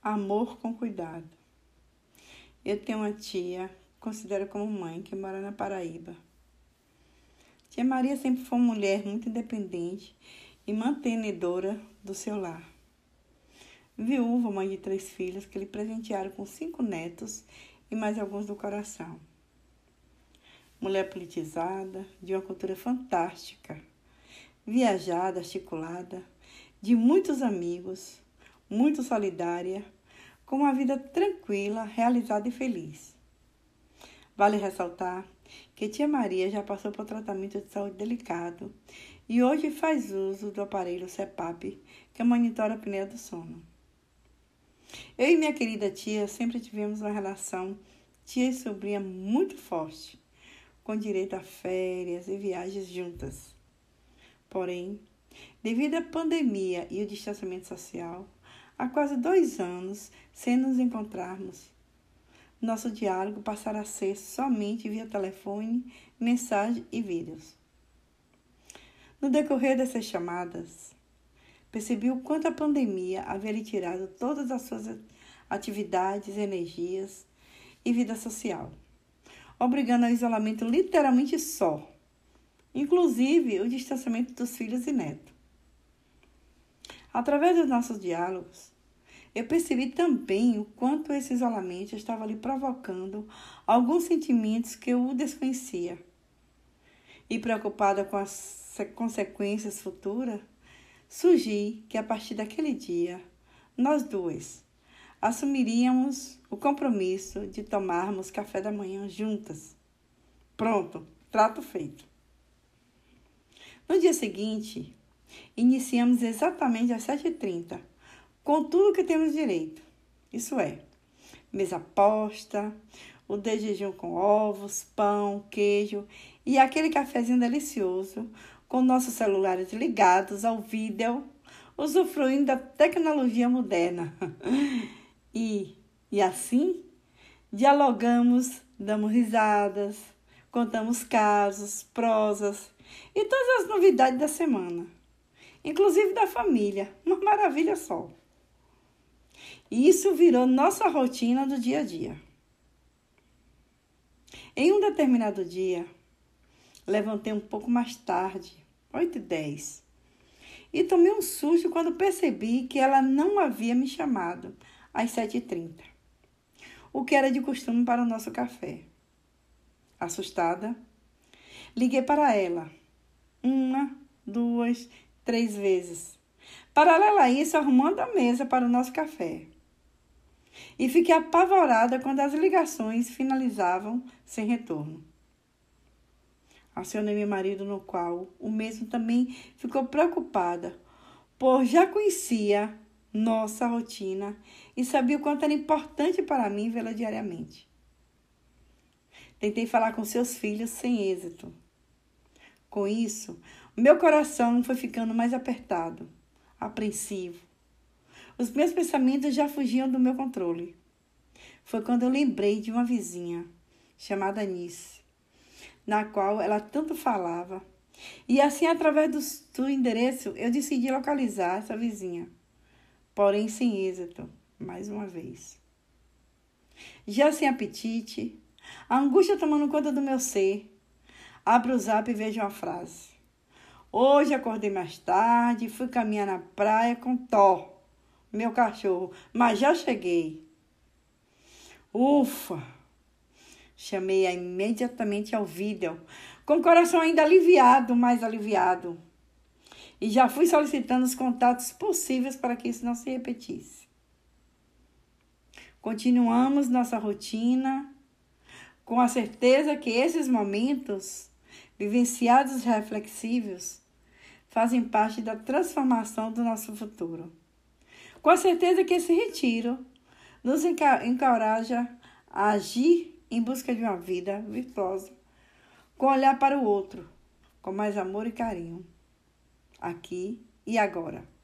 Amor com cuidado. Eu tenho uma tia, considero como mãe, que mora na Paraíba. Tia Maria sempre foi uma mulher muito independente e mantenedora do seu lar. Viúva, mãe de três filhos, que lhe presentearam com cinco netos e mais alguns do coração. Mulher politizada, de uma cultura fantástica, viajada, articulada, de muitos amigos, muito solidária, com uma vida tranquila, realizada e feliz. Vale ressaltar que tia Maria já passou por tratamento de saúde delicado e hoje faz uso do aparelho CEPAP, que monitora a apneia do sono. Eu e minha querida tia sempre tivemos uma relação tia e sobrinha muito forte, com direito a férias e viagens juntas. Porém, devido à pandemia e o distanciamento social, há quase dois anos sem nos encontrarmos. Nosso diálogo passará a ser somente via telefone, mensagem e vídeos. No decorrer dessas chamadas, percebi o quanto a pandemia havia lhe tirado todas as suas atividades, energias e vida social, obrigando ao isolamento literalmente só, inclusive o distanciamento dos filhos e netos. Através dos nossos diálogos, eu percebi também o quanto esse isolamento estava lhe provocando alguns sentimentos que eu desconhecia. E preocupada com as consequências futuras, sugeri que a partir daquele dia, nós duas assumiríamos o compromisso de tomarmos café da manhã juntas. Pronto, trato feito. No dia seguinte, Iniciamos exatamente às 7h30, com tudo que temos direito. Isso é, mesa posta, o de jejum com ovos, pão, queijo e aquele cafezinho delicioso com nossos celulares ligados ao vídeo, usufruindo da tecnologia moderna. E, e assim, dialogamos, damos risadas, contamos casos, prosas e todas as novidades da semana inclusive da família. Uma maravilha só. E isso virou nossa rotina do dia a dia. Em um determinado dia, levantei um pouco mais tarde, 8 e 10, e tomei um susto quando percebi que ela não havia me chamado às 7h30, o que era de costume para o nosso café. Assustada, liguei para ela. Uma, duas, três vezes. Paralela a isso, arrumando a mesa para o nosso café. E fiquei apavorada quando as ligações finalizavam sem retorno. Acionei meu marido, no qual o mesmo também ficou preocupada, por já conhecia nossa rotina e sabia o quanto era importante para mim vê-la diariamente. Tentei falar com seus filhos sem êxito. Com isso, meu coração foi ficando mais apertado, apreensivo. Os meus pensamentos já fugiam do meu controle. Foi quando eu lembrei de uma vizinha chamada Nice, na qual ela tanto falava. E assim, através do, do endereço, eu decidi localizar essa vizinha, porém sem êxito, mais uma vez. Já sem apetite, a angústia tomando conta do meu ser, abro o zap e vejo uma frase. Hoje acordei mais tarde, fui caminhar na praia com Thor, meu cachorro, mas já cheguei. Ufa! Chamei-a imediatamente ao vídeo, com o coração ainda aliviado, mais aliviado. E já fui solicitando os contatos possíveis para que isso não se repetisse. Continuamos nossa rotina, com a certeza que esses momentos vivenciados reflexivos, fazem parte da transformação do nosso futuro. Com certeza que esse retiro nos encoraja a agir em busca de uma vida virtuosa, com olhar para o outro, com mais amor e carinho, aqui e agora.